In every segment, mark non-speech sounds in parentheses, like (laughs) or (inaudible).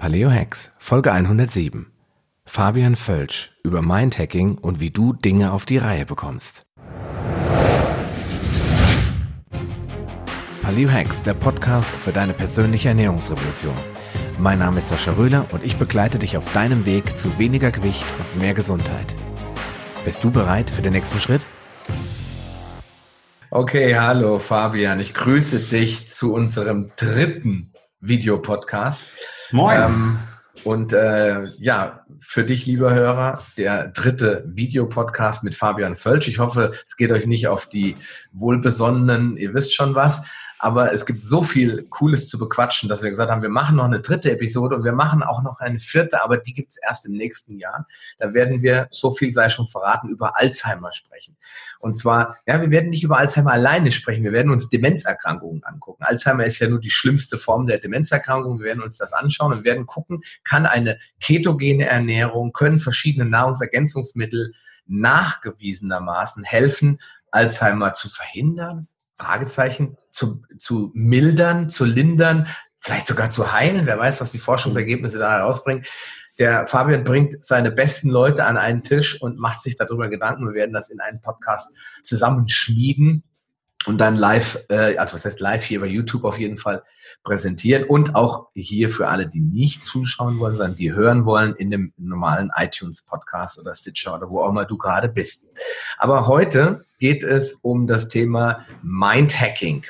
Paleo Hacks, Folge 107. Fabian Völsch über Mindhacking und wie du Dinge auf die Reihe bekommst. Paleo Hacks, der Podcast für deine persönliche Ernährungsrevolution. Mein Name ist Sascha Röhler und ich begleite dich auf deinem Weg zu weniger Gewicht und mehr Gesundheit. Bist du bereit für den nächsten Schritt? Okay, hallo Fabian, ich grüße dich zu unserem dritten Videopodcast. Moin. Ähm, und äh, ja, für dich, lieber Hörer, der dritte Videopodcast mit Fabian Völsch. Ich hoffe, es geht euch nicht auf die wohlbesonnenen, ihr wisst schon was. Aber es gibt so viel Cooles zu bequatschen, dass wir gesagt haben, wir machen noch eine dritte Episode und wir machen auch noch eine vierte, aber die gibt's erst im nächsten Jahr. Da werden wir, so viel sei schon verraten, über Alzheimer sprechen. Und zwar, ja, wir werden nicht über Alzheimer alleine sprechen, wir werden uns Demenzerkrankungen angucken. Alzheimer ist ja nur die schlimmste Form der Demenzerkrankung. Wir werden uns das anschauen und werden gucken, kann eine ketogene Ernährung, können verschiedene Nahrungsergänzungsmittel nachgewiesenermaßen helfen, Alzheimer zu verhindern, Fragezeichen, zu, zu mildern, zu lindern, vielleicht sogar zu heilen. Wer weiß, was die Forschungsergebnisse da herausbringen. Der Fabian bringt seine besten Leute an einen Tisch und macht sich darüber Gedanken. Wir werden das in einem Podcast zusammenschmieden und dann live, äh, also was heißt live hier bei YouTube auf jeden Fall präsentieren und auch hier für alle, die nicht zuschauen wollen, sondern die hören wollen in dem normalen iTunes Podcast oder Stitcher oder wo auch immer du gerade bist. Aber heute geht es um das Thema Mindhacking.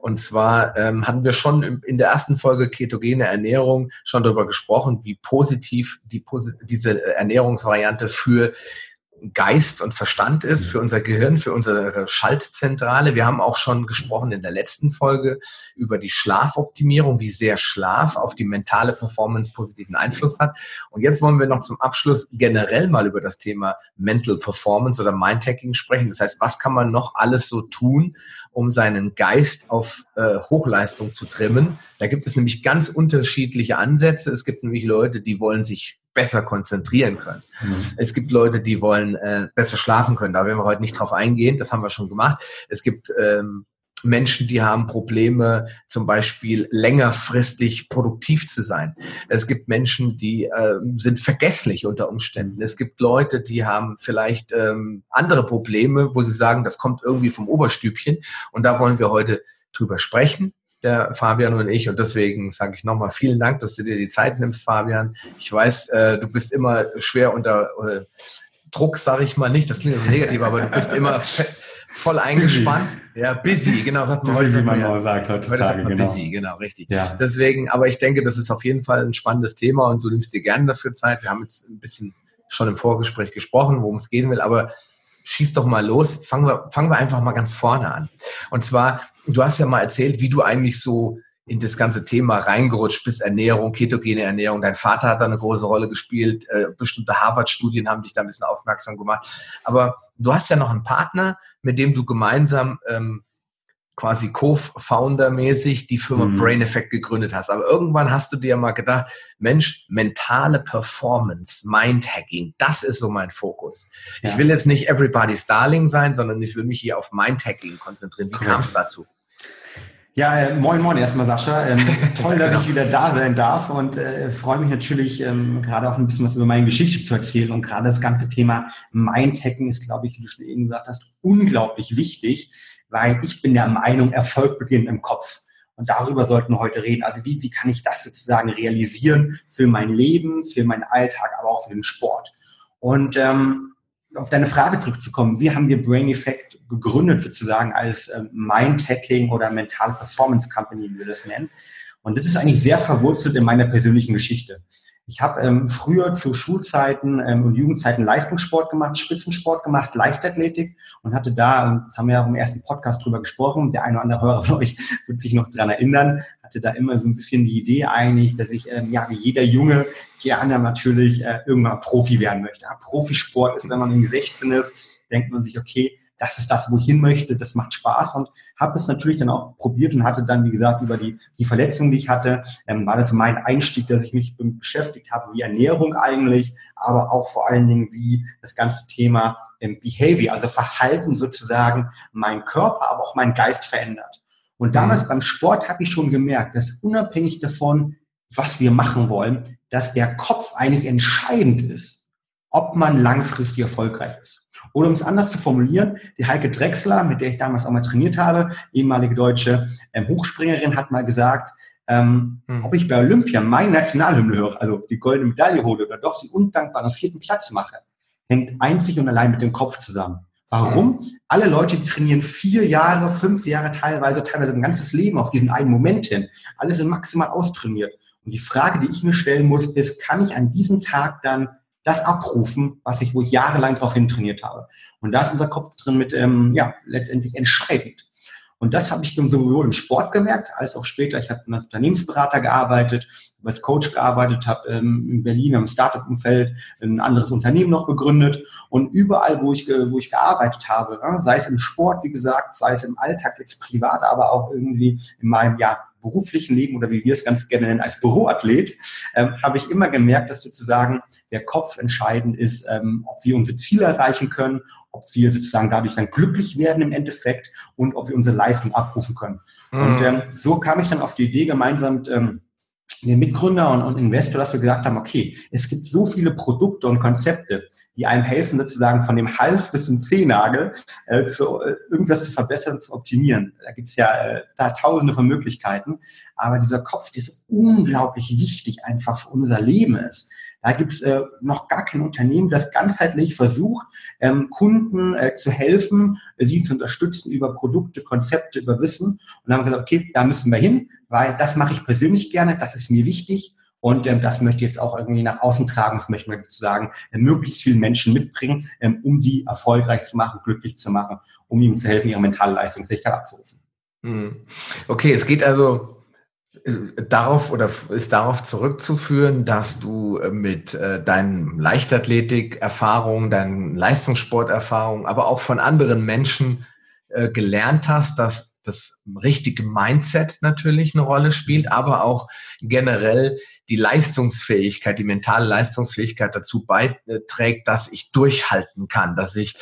Und zwar ähm, hatten wir schon in der ersten Folge ketogene Ernährung schon darüber gesprochen, wie positiv die, diese Ernährungsvariante für Geist und Verstand ist, für unser Gehirn, für unsere Schaltzentrale. Wir haben auch schon gesprochen in der letzten Folge über die Schlafoptimierung, wie sehr Schlaf auf die mentale Performance positiven Einfluss hat. Und jetzt wollen wir noch zum Abschluss generell mal über das Thema Mental Performance oder Mindhacking sprechen. Das heißt, was kann man noch alles so tun, um seinen Geist auf äh, Hochleistung zu trimmen? Da gibt es nämlich ganz unterschiedliche Ansätze. Es gibt nämlich Leute, die wollen sich besser konzentrieren können. Mhm. Es gibt Leute, die wollen äh, besser schlafen können. Da werden wir heute nicht drauf eingehen. Das haben wir schon gemacht. Es gibt ähm, Menschen, die haben Probleme, zum Beispiel längerfristig produktiv zu sein. Es gibt Menschen, die äh, sind vergesslich unter Umständen. Es gibt Leute, die haben vielleicht ähm, andere Probleme, wo sie sagen, das kommt irgendwie vom Oberstübchen. Und da wollen wir heute drüber sprechen der Fabian und ich. Und deswegen sage ich nochmal vielen Dank, dass du dir die Zeit nimmst, Fabian. Ich weiß, äh, du bist immer schwer unter äh, Druck, sage ich mal nicht. Das klingt so negativ, aber du bist immer (laughs) voll eingespannt. Busy. Ja, busy, genau, sagt man busy, heute. Wie man mal sagt heutzutage, heute sagt man genau. busy, genau, richtig. Ja. Deswegen, aber ich denke, das ist auf jeden Fall ein spannendes Thema und du nimmst dir gerne dafür Zeit. Wir haben jetzt ein bisschen schon im Vorgespräch gesprochen, worum es gehen will, aber schieß doch mal los. Fangen wir, fangen wir einfach mal ganz vorne an. Und zwar, du hast ja mal erzählt, wie du eigentlich so in das ganze Thema reingerutscht bist, Ernährung, ketogene Ernährung. Dein Vater hat da eine große Rolle gespielt. Äh, bestimmte Harvard-Studien haben dich da ein bisschen aufmerksam gemacht. Aber du hast ja noch einen Partner, mit dem du gemeinsam ähm, quasi Co-Founder-mäßig die Firma mhm. Brain Effect gegründet hast. Aber irgendwann hast du dir mal gedacht, Mensch, mentale Performance, Mindhacking, das ist so mein Fokus. Ja. Ich will jetzt nicht everybody's darling sein, sondern ich will mich hier auf Mindhacking konzentrieren. Wie cool. kam es dazu? Ja, äh, moin, moin erstmal, Sascha. Ähm, (laughs) toll, dass ich wieder da sein darf und äh, freue mich natürlich, ähm, gerade auch ein bisschen was über meine Geschichte zu erzählen. Und gerade das ganze Thema Mindhacking ist, glaube ich, wie du schon eben gesagt hast, unglaublich wichtig weil ich bin der Meinung, Erfolg beginnt im Kopf. Und darüber sollten wir heute reden. Also wie, wie kann ich das sozusagen realisieren für mein Leben, für meinen Alltag, aber auch für den Sport? Und ähm, auf deine Frage zurückzukommen, wie haben wir Brain Effect gegründet sozusagen als ähm, Mind-Hacking oder Mental Performance Company, wie wir das nennen? Und das ist eigentlich sehr verwurzelt in meiner persönlichen Geschichte. Ich habe ähm, früher zu Schulzeiten ähm, und Jugendzeiten Leistungssport gemacht, Spitzensport gemacht, Leichtathletik und hatte da, und das haben wir ja im ersten Podcast drüber gesprochen, der eine oder andere Hörer von euch (laughs) wird sich noch dran erinnern, hatte da immer so ein bisschen die Idee eigentlich, dass ich, ähm, ja, wie jeder Junge gerne natürlich äh, irgendwann Profi werden möchte. Ja, Profisport ist, wenn man irgendwie 16 ist, denkt man sich, okay, das ist das, wo ich hin möchte, das macht Spaß und habe es natürlich dann auch probiert und hatte dann, wie gesagt, über die, die Verletzung, die ich hatte, ähm, war das mein Einstieg, dass ich mich beschäftigt habe, wie Ernährung eigentlich, aber auch vor allen Dingen, wie das ganze Thema ähm, Behavior, also Verhalten sozusagen, mein Körper, aber auch mein Geist verändert. Und damals mhm. beim Sport habe ich schon gemerkt, dass unabhängig davon, was wir machen wollen, dass der Kopf eigentlich entscheidend ist, ob man langfristig erfolgreich ist. Oder um es anders zu formulieren, die Heike Drechsler, mit der ich damals auch mal trainiert habe, ehemalige deutsche ähm, Hochspringerin, hat mal gesagt, ähm, hm. ob ich bei Olympia meine Nationalhymne höre, also die goldene Medaille hole oder doch den undankbaren vierten Platz mache, hängt einzig und allein mit dem Kopf zusammen. Warum? Alle Leute trainieren vier Jahre, fünf Jahre teilweise, teilweise ein ganzes Leben auf diesen einen Moment hin. Alle sind maximal austrainiert. Und die Frage, die ich mir stellen muss, ist, kann ich an diesem Tag dann das abrufen, was ich, wo ich jahrelang darauf hin trainiert habe? Und da ist unser Kopf drin mit, ähm, ja, letztendlich entscheidend. Und das habe ich sowohl im Sport gemerkt, als auch später. Ich habe als Unternehmensberater gearbeitet, als Coach gearbeitet, habe ähm, in Berlin im Startup-Umfeld ein anderes Unternehmen noch gegründet. Und überall, wo ich, wo ich gearbeitet habe, ne, sei es im Sport, wie gesagt, sei es im Alltag jetzt privat, aber auch irgendwie in meinem ja, beruflichen Leben oder wie wir es ganz gerne nennen als Büroathlet, ähm, habe ich immer gemerkt, dass sozusagen der Kopf entscheidend ist, ähm, ob wir unsere Ziele erreichen können, ob wir sozusagen dadurch dann glücklich werden im Endeffekt und ob wir unsere Leistung abrufen können. Mhm. Und ähm, so kam ich dann auf die Idee, gemeinsam mit ähm, den Mitgründer und, und Investor, dass wir gesagt haben, okay, es gibt so viele Produkte und Konzepte, die einem helfen, sozusagen von dem Hals bis zum Zehennagel äh, zu, äh, irgendwas zu verbessern zu optimieren. Da gibt es ja äh, da tausende von Möglichkeiten. Aber dieser Kopf, der ist unglaublich wichtig einfach für unser Leben ist. Da gibt es äh, noch gar kein Unternehmen, das ganzheitlich versucht, ähm, Kunden äh, zu helfen, äh, sie zu unterstützen über Produkte, Konzepte, über Wissen. Und dann haben wir gesagt, okay, da müssen wir hin, weil das mache ich persönlich gerne, das ist mir wichtig. Und ähm, das möchte ich jetzt auch irgendwie nach außen tragen, das möchten wir sozusagen äh, möglichst vielen Menschen mitbringen, ähm, um die erfolgreich zu machen, glücklich zu machen, um ihnen zu helfen, ihre mentale Leistungsfähigkeit abzurufen. Hm. Okay, es geht also darauf oder ist darauf zurückzuführen, dass du äh, mit äh, deinen Leichtathletik-Erfahrungen, deinen Leistungssporterfahrungen, aber auch von anderen Menschen äh, gelernt hast, dass das richtige Mindset natürlich eine Rolle spielt, aber auch generell die Leistungsfähigkeit, die mentale Leistungsfähigkeit dazu beiträgt, dass ich durchhalten kann, dass ich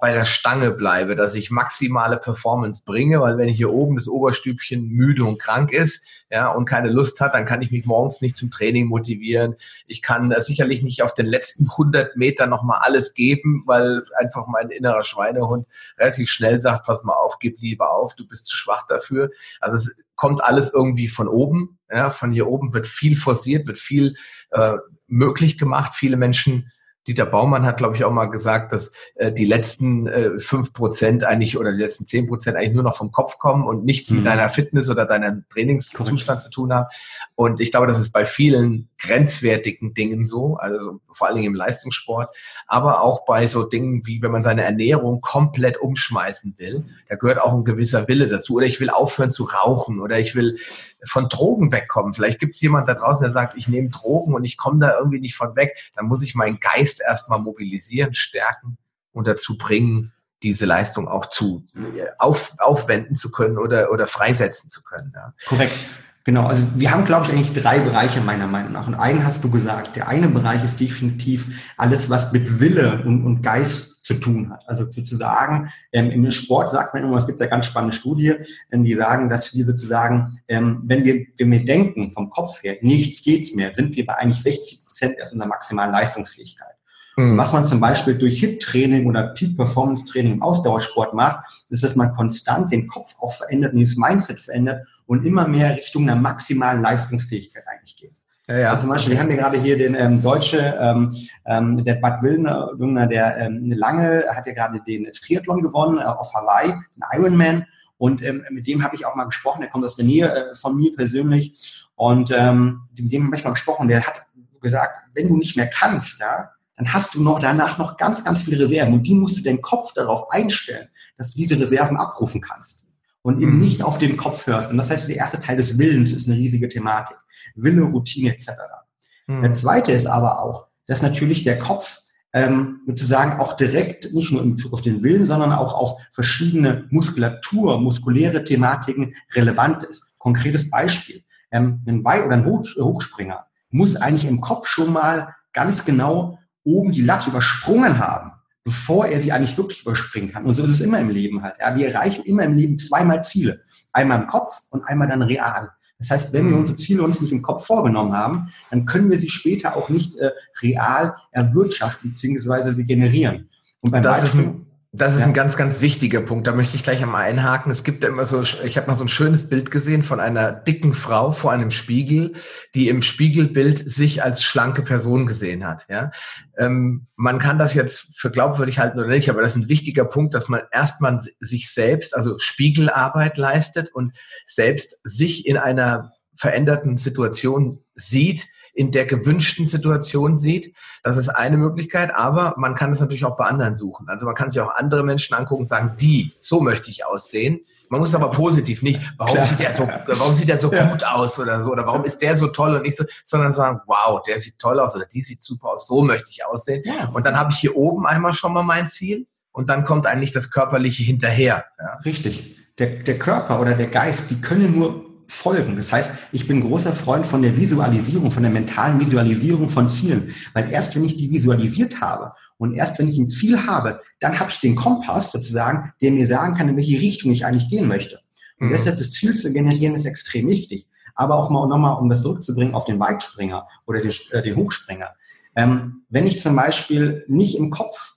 bei der Stange bleibe, dass ich maximale Performance bringe, weil wenn hier oben das Oberstübchen müde und krank ist, ja, und keine Lust hat, dann kann ich mich morgens nicht zum Training motivieren. Ich kann äh, sicherlich nicht auf den letzten 100 Metern nochmal alles geben, weil einfach mein innerer Schweinehund relativ schnell sagt, pass mal auf, gib lieber auf, du bist zu schwach dafür. Also es kommt alles irgendwie von oben. Ja, von hier oben wird viel forciert, wird viel äh, möglich gemacht. Viele Menschen Dieter Baumann hat, glaube ich, auch mal gesagt, dass äh, die letzten äh, fünf äh, Prozent eigentlich oder die letzten zehn Prozent eigentlich nur noch vom Kopf kommen und nichts mhm. mit deiner Fitness oder deinem Trainingszustand Correct. zu tun haben. Und ich glaube, das ist bei vielen grenzwertigen Dingen so, also vor allen Dingen im Leistungssport, aber auch bei so Dingen wie, wenn man seine Ernährung komplett umschmeißen will, da gehört auch ein gewisser Wille dazu. Oder ich will aufhören zu rauchen oder ich will von Drogen wegkommen. Vielleicht gibt es jemand da draußen, der sagt, ich nehme Drogen und ich komme da irgendwie nicht von weg. Dann muss ich meinen Geist erstmal mobilisieren, stärken und dazu bringen, diese Leistung auch zu auf, aufwenden zu können oder, oder freisetzen zu können. Ja. Korrekt. Genau, also wir haben, glaube ich, eigentlich drei Bereiche meiner Meinung nach. Und einen hast du gesagt. Der eine Bereich ist definitiv alles, was mit Wille und, und Geist zu tun hat. Also sozusagen, ähm, im Sport sagt man immer, es gibt ja ganz spannende Studie, ähm, die sagen, dass wir sozusagen, ähm, wenn wir, wenn wir denken vom Kopf her, nichts geht mehr, sind wir bei eigentlich 60 Prozent erst unserer maximalen Leistungsfähigkeit. Mhm. Was man zum Beispiel durch HIT-Training oder Peak-Performance-Training im Ausdauersport macht, ist, dass man konstant den Kopf auch verändert und dieses Mindset verändert und immer mehr Richtung einer maximalen Leistungsfähigkeit eigentlich geht. Ja, ja. Also zum Beispiel, wir haben hier gerade hier den ähm, Deutsche, ähm, ähm, der Bad Willner, der ähm, lange hat ja gerade den Triathlon gewonnen äh, auf Hawaii, ein Ironman. Und ähm, mit dem habe ich auch mal gesprochen, der kommt aus der Nähe äh, von mir persönlich. Und ähm, mit dem habe ich mal gesprochen, der hat gesagt, wenn du nicht mehr kannst, ja, dann hast du noch danach noch ganz, ganz viele Reserven. Und die musst du deinen Kopf darauf einstellen, dass du diese Reserven abrufen kannst. Und eben mhm. nicht auf den Kopf hörst. Und das heißt, der erste Teil des Willens ist eine riesige Thematik. Wille, Routine etc. Mhm. Der zweite ist aber auch, dass natürlich der Kopf ähm, sozusagen auch direkt nicht nur im Bezug auf den Willen, sondern auch auf verschiedene Muskulatur, muskuläre Thematiken relevant ist. Konkretes Beispiel. Ähm, ein Weih- oder ein Hochspringer muss eigentlich im Kopf schon mal ganz genau oben die Latte übersprungen haben, bevor er sie eigentlich wirklich überspringen kann. Und so ist es immer im Leben halt. Ja. Wir erreichen immer im Leben zweimal Ziele. Einmal im Kopf und einmal dann real. Das heißt, wenn wir mhm. unsere Ziele uns nicht im Kopf vorgenommen haben, dann können wir sie später auch nicht äh, real erwirtschaften bzw. sie generieren. Und beim das Beispiel, das ist ja. ein ganz, ganz wichtiger Punkt. Da möchte ich gleich einmal einhaken. Es gibt ja immer so, ich habe mal so ein schönes Bild gesehen von einer dicken Frau vor einem Spiegel, die im Spiegelbild sich als schlanke Person gesehen hat. Ja, ähm, man kann das jetzt für glaubwürdig halten oder nicht, aber das ist ein wichtiger Punkt, dass man erstmal sich selbst, also Spiegelarbeit leistet und selbst sich in einer veränderten Situation sieht, in der gewünschten Situation sieht. Das ist eine Möglichkeit, aber man kann es natürlich auch bei anderen suchen. Also man kann sich auch andere Menschen angucken und sagen, die, so möchte ich aussehen. Man muss aber positiv nicht, warum Klar. sieht der so, warum sieht der so ja. gut aus oder so, oder warum ist der so toll und nicht so, sondern sagen, wow, der sieht toll aus oder die sieht super aus, so möchte ich aussehen. Ja. Und dann habe ich hier oben einmal schon mal mein Ziel und dann kommt eigentlich das Körperliche hinterher. Ja. Richtig. Der, der Körper oder der Geist, die können nur folgen. Das heißt, ich bin großer Freund von der Visualisierung, von der mentalen Visualisierung von Zielen. Weil erst wenn ich die visualisiert habe und erst wenn ich ein Ziel habe, dann habe ich den Kompass sozusagen, der mir sagen kann, in welche Richtung ich eigentlich gehen möchte. Und mhm. deshalb das Ziel zu generieren ist extrem wichtig. Aber auch mal nochmal, um das zurückzubringen auf den Weitspringer oder den, äh, den Hochspringer. Ähm, wenn ich zum Beispiel nicht im Kopf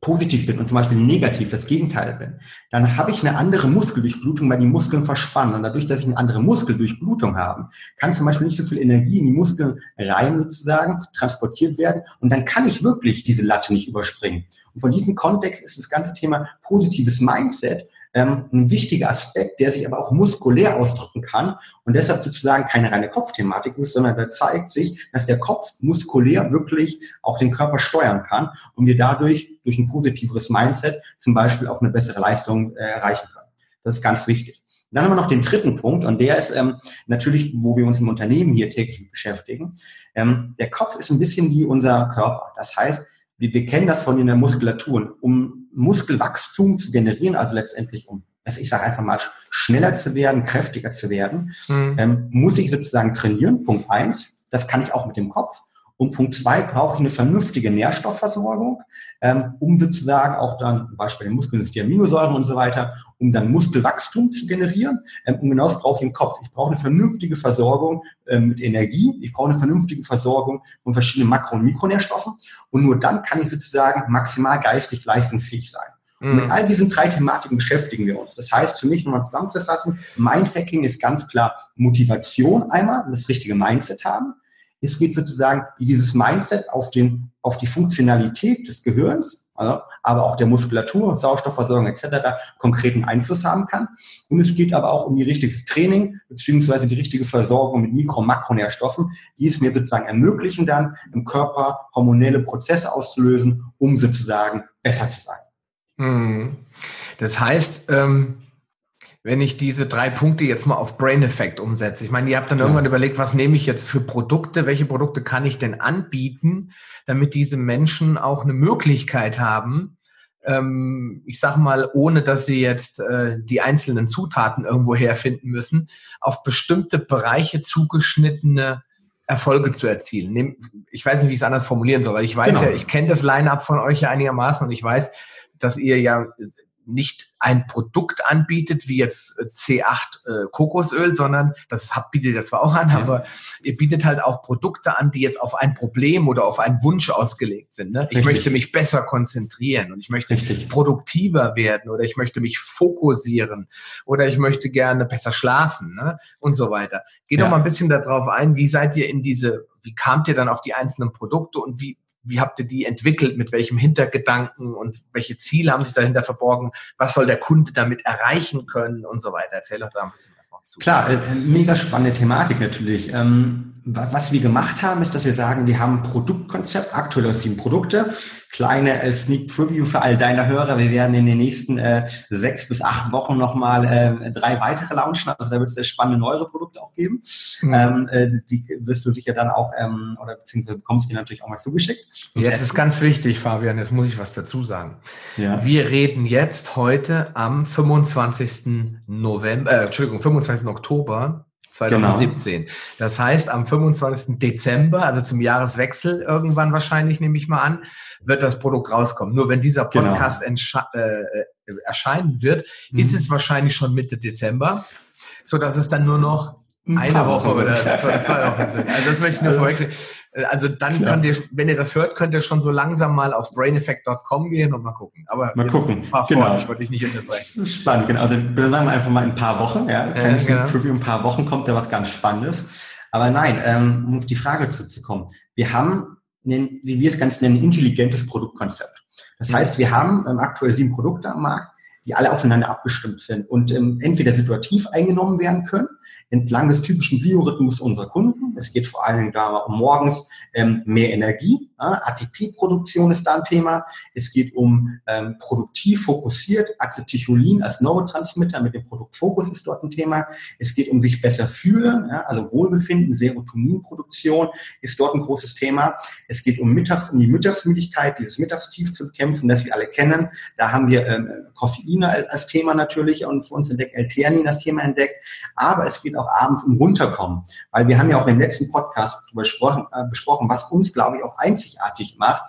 positiv bin und zum Beispiel negativ das Gegenteil bin, dann habe ich eine andere Muskeldurchblutung, weil die Muskeln verspannen. Und dadurch, dass ich eine andere Muskeldurchblutung habe, kann zum Beispiel nicht so viel Energie in die Muskeln rein sozusagen transportiert werden. Und dann kann ich wirklich diese Latte nicht überspringen. Und von diesem Kontext ist das ganze Thema positives Mindset ähm, ein wichtiger Aspekt, der sich aber auch muskulär ausdrücken kann und deshalb sozusagen keine reine Kopfthematik ist, sondern da zeigt sich, dass der Kopf muskulär wirklich auch den Körper steuern kann und wir dadurch durch ein positiveres Mindset zum Beispiel auch eine bessere Leistung äh, erreichen können. Das ist ganz wichtig. dann haben wir noch den dritten Punkt und der ist ähm, natürlich, wo wir uns im Unternehmen hier täglich beschäftigen. Ähm, der Kopf ist ein bisschen wie unser Körper. Das heißt, wir, wir kennen das von in der Muskulatur. Um Muskelwachstum zu generieren, also letztendlich um, ich sage einfach mal, schneller zu werden, kräftiger zu werden, mhm. ähm, muss ich sozusagen trainieren. Punkt eins. Das kann ich auch mit dem Kopf. Und Punkt zwei, brauche ich eine vernünftige Nährstoffversorgung, ähm, um sozusagen auch dann, Beispiel den Muskeln ist die Aminosäuren und so weiter, um dann Muskelwachstum zu generieren. Ähm, und genau das brauche ich im Kopf. Ich brauche eine vernünftige Versorgung ähm, mit Energie. Ich brauche eine vernünftige Versorgung von verschiedenen Makro- und Mikronährstoffen. Und nur dann kann ich sozusagen maximal geistig leistungsfähig sein. Und mit mhm. all diesen drei Thematiken beschäftigen wir uns. Das heißt, für mich nochmal zusammenzufassen, Mindhacking ist ganz klar Motivation einmal, das richtige Mindset haben. Es geht sozusagen, wie dieses Mindset auf, den, auf die Funktionalität des Gehirns, also, aber auch der Muskulatur, Sauerstoffversorgung etc. konkreten Einfluss haben kann. Und es geht aber auch um die richtiges Training beziehungsweise die richtige Versorgung mit Mikro- und Makronährstoffen, die es mir sozusagen ermöglichen, dann im Körper hormonelle Prozesse auszulösen, um sozusagen besser zu sein. Hm. Das heißt, ähm wenn ich diese drei Punkte jetzt mal auf Brain Effect umsetze. Ich meine, ihr habt dann ja. irgendwann überlegt, was nehme ich jetzt für Produkte, welche Produkte kann ich denn anbieten, damit diese Menschen auch eine Möglichkeit haben, ähm, ich sage mal, ohne dass sie jetzt äh, die einzelnen Zutaten irgendwo herfinden müssen, auf bestimmte Bereiche zugeschnittene Erfolge zu erzielen. Ich weiß nicht, wie ich es anders formulieren soll, weil ich weiß genau. ja, ich kenne das Line-up von euch ja einigermaßen und ich weiß, dass ihr ja nicht ein Produkt anbietet, wie jetzt äh, C8 äh, Kokosöl, sondern das bietet ihr zwar auch an, ja. aber ihr bietet halt auch Produkte an, die jetzt auf ein Problem oder auf einen Wunsch ausgelegt sind. Ne? Ich möchte mich besser konzentrieren und ich möchte Richtig. produktiver werden oder ich möchte mich fokussieren oder ich möchte gerne besser schlafen ne? und so weiter. Geht ja. doch mal ein bisschen darauf ein, wie seid ihr in diese, wie kamt ihr dann auf die einzelnen Produkte und wie, wie habt ihr die entwickelt, mit welchem Hintergedanken und welche Ziele haben sich dahinter verborgen, was soll der Kunde damit erreichen können und so weiter. Erzähl doch da ein bisschen was noch zu. Klar, äh, mega spannende Thematik natürlich. Ähm, was wir gemacht haben, ist, dass wir sagen, wir haben ein Produktkonzept, aktuell sieben Produkte, kleine äh, Sneak Preview für all deine Hörer. Wir werden in den nächsten äh, sechs bis acht Wochen nochmal äh, drei weitere launchen. Also da wird es sehr spannende neuere Produkte auch geben. Mhm. Ähm, äh, die wirst du sicher dann auch, ähm, oder beziehungsweise bekommst du natürlich auch mal zugeschickt. Jetzt ist ganz wichtig, Fabian, jetzt muss ich was dazu sagen. Ja. Wir reden jetzt heute am 25. November, äh, Entschuldigung, 25. Oktober 2017. Genau. Das heißt, am 25. Dezember, also zum Jahreswechsel irgendwann wahrscheinlich, nehme ich mal an, wird das Produkt rauskommen. Nur wenn dieser genau. Podcast genau. äh, erscheinen wird, mhm. ist es wahrscheinlich schon Mitte Dezember, so dass es dann nur noch eine Woche, oder zwei, zwei Wochen sind. Also das möchte ich nur (laughs) vorwegnehmen. Also dann könnt ihr, wenn ihr das hört, könnt ihr schon so langsam mal auf braineffect.com gehen und mal gucken. Aber mal gucken. fahr genau. fort, ich wollte dich nicht unterbrechen. Spannend, genau. Also sagen wir einfach mal in ein paar Wochen, ja. Kleines äh, genau. Preview, ein paar Wochen kommt da was ganz Spannendes. Aber nein, ähm, um auf die Frage zurückzukommen. Wir haben, einen, wie wir es ganz nennen, intelligentes Produktkonzept. Das heißt, wir haben ähm, aktuell sieben Produkte am Markt, die alle aufeinander abgestimmt sind und ähm, entweder situativ eingenommen werden können, entlang des typischen Biorhythmus unserer Kunden. Es geht vor allen Dingen da um morgens ähm, mehr Energie. Ja, ATP-Produktion ist da ein Thema. Es geht um ähm, produktiv fokussiert. Acetylcholin als Neurotransmitter mit dem Produktfokus ist dort ein Thema. Es geht um sich besser fühlen, ja, also Wohlbefinden, Serotoninproduktion ist dort ein großes Thema. Es geht um Mittags, um die Mittagsmüdigkeit, dieses Mittagstief zu bekämpfen, das wir alle kennen. Da haben wir ähm, Koffein als Thema natürlich und für uns entdeckt, L-Theanin als Thema entdeckt. Aber es geht auch abends um Runterkommen, weil wir haben ja auch im letzten Podcast besprochen, äh, besprochen was uns, glaube ich, auch einzigartig macht,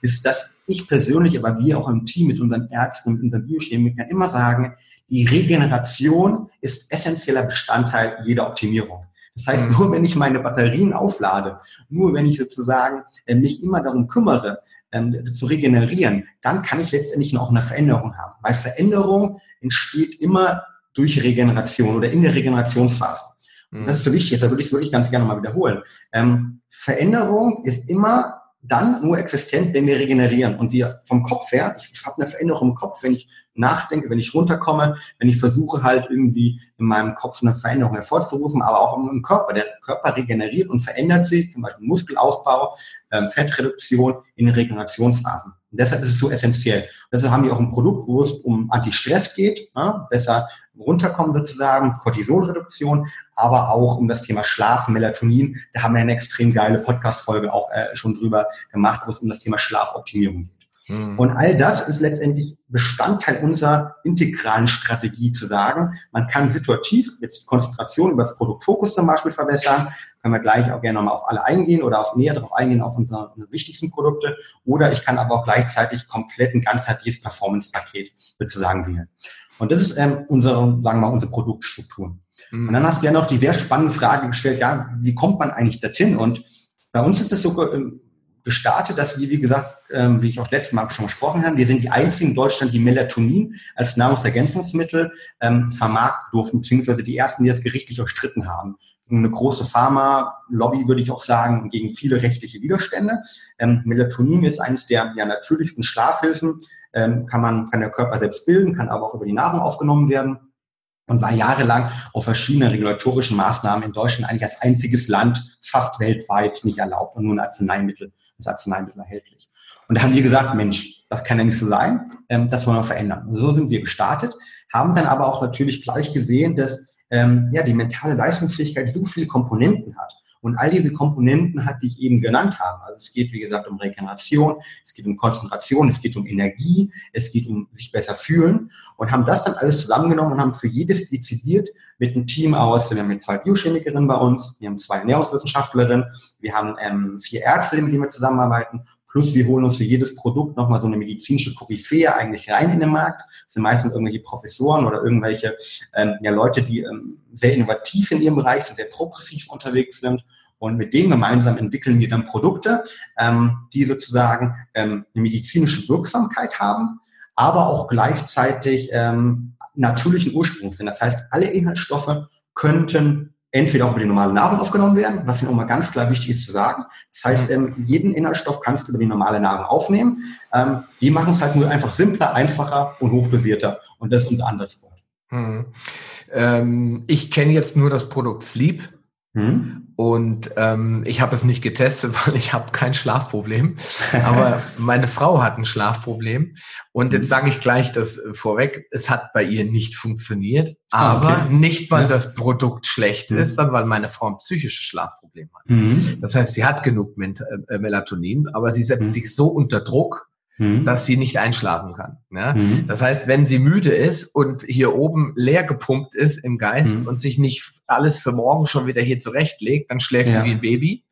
ist, dass ich persönlich, aber wir auch im Team mit unseren Ärzten und unseren Biochemikern immer sagen, die Regeneration ist essentieller Bestandteil jeder Optimierung. Das heißt, mhm. nur wenn ich meine Batterien auflade, nur wenn ich sozusagen äh, mich immer darum kümmere, ähm, zu regenerieren, dann kann ich letztendlich noch eine Veränderung haben. Weil Veränderung entsteht immer durch Regeneration oder in der Regenerationsphase. Und das ist so wichtig, da würde ich wirklich ganz gerne mal wiederholen. Ähm, Veränderung ist immer dann nur existent, wenn wir regenerieren. Und wir vom Kopf her, ich habe eine Veränderung im Kopf, wenn ich nachdenke, wenn ich runterkomme, wenn ich versuche halt irgendwie in meinem Kopf eine Veränderung hervorzurufen, aber auch im Körper. Der Körper regeneriert und verändert sich, zum Beispiel Muskelausbau, ähm, Fettreduktion in Regenerationsphasen. Und deshalb ist es so essentiell. Deshalb haben wir auch ein Produkt, wo es um Anti-Stress geht, ja, besser runterkommen sozusagen, Cortisolreduktion, aber auch um das Thema Schlaf, Melatonin. Da haben wir eine extrem geile Podcast-Folge auch äh, schon drüber gemacht, wo es um das Thema Schlafoptimierung geht. Mhm. Und all das ist letztendlich Bestandteil unserer integralen Strategie zu sagen, man kann situativ jetzt Konzentration über das Produktfokus zum Beispiel verbessern, können wir gleich auch gerne nochmal auf alle eingehen oder auf näher darauf eingehen, auf unsere, wichtigsten Produkte. Oder ich kann aber auch gleichzeitig komplett ein ganzheitliches Performance-Paket sozusagen wählen. Und das ist ähm, unsere, sagen wir mal, unsere Produktstruktur. Mhm. Und dann hast du ja noch die sehr spannende Frage gestellt, ja, wie kommt man eigentlich dorthin? Und bei uns ist es so ähm, gestartet, dass wir, wie gesagt, ähm, wie ich auch letztes Mal schon gesprochen habe, wir sind die einzigen in Deutschland, die Melatonin als Nahrungsergänzungsmittel ähm, vermarkten durften, beziehungsweise die ersten, die das gerichtlich erstritten haben. Eine große Pharma-Lobby, würde ich auch sagen, gegen viele rechtliche Widerstände. Ähm, Melatonin ist eines der ja, natürlichsten Schlafhilfen, ähm, kann man, kann der Körper selbst bilden, kann aber auch über die Nahrung aufgenommen werden und war jahrelang auf verschiedenen regulatorischen Maßnahmen in Deutschland eigentlich als einziges Land fast weltweit nicht erlaubt und nur ein Arzneimittel, als Arzneimittel erhältlich. Und da haben wir gesagt, Mensch, das kann ja nicht so sein, ähm, das wollen wir verändern. Und so sind wir gestartet, haben dann aber auch natürlich gleich gesehen, dass ähm, ja, die mentale Leistungsfähigkeit so viele Komponenten hat. Und all diese Komponenten hat, die ich eben genannt habe. Also es geht, wie gesagt, um Regeneration, es geht um Konzentration, es geht um Energie, es geht um sich besser fühlen und haben das dann alles zusammengenommen und haben für jedes dezidiert mit einem Team aus, wir haben jetzt zwei Biochemikerinnen bei uns, wir haben zwei Ernährungswissenschaftlerinnen, wir haben ähm, vier Ärzte, mit denen wir zusammenarbeiten Plus wir holen uns für jedes Produkt nochmal so eine medizinische Koryphäe eigentlich rein in den Markt. Das sind meistens irgendwelche Professoren oder irgendwelche ähm, ja, Leute, die ähm, sehr innovativ in ihrem Bereich sind, sehr progressiv unterwegs sind. Und mit denen gemeinsam entwickeln wir dann Produkte, ähm, die sozusagen ähm, eine medizinische Wirksamkeit haben, aber auch gleichzeitig ähm, natürlichen Ursprung sind. Das heißt, alle Inhaltsstoffe könnten entweder auch über die normale Nahrung aufgenommen werden, was mir auch mal ganz klar wichtig ist zu sagen. Das heißt, ähm, jeden Inhaltsstoff kannst du über die normale Nahrung aufnehmen. Ähm, die machen es halt nur einfach simpler, einfacher und hochdosierter. Und das ist unser Ansatzpunkt. Hm. Ähm, ich kenne jetzt nur das Produkt Sleep. Hm? Und ähm, ich habe es nicht getestet, (laughs) weil ich habe kein Schlafproblem. Aber meine Frau hat ein Schlafproblem. Und jetzt hm. sage ich gleich das vorweg, es hat bei ihr nicht funktioniert. Ah, aber okay. nicht, weil ja. das Produkt schlecht mhm. ist, sondern weil meine Frau ein psychisches Schlafproblem hat. Mhm. Das heißt, sie hat genug äh, Melatonin, aber sie setzt mhm. sich so unter Druck, mhm. dass sie nicht einschlafen kann. Ja? Mhm. Das heißt, wenn sie müde ist und hier oben leer gepumpt ist im Geist mhm. und sich nicht alles für morgen schon wieder hier zurechtlegt, dann schläft ja. wie ein Baby.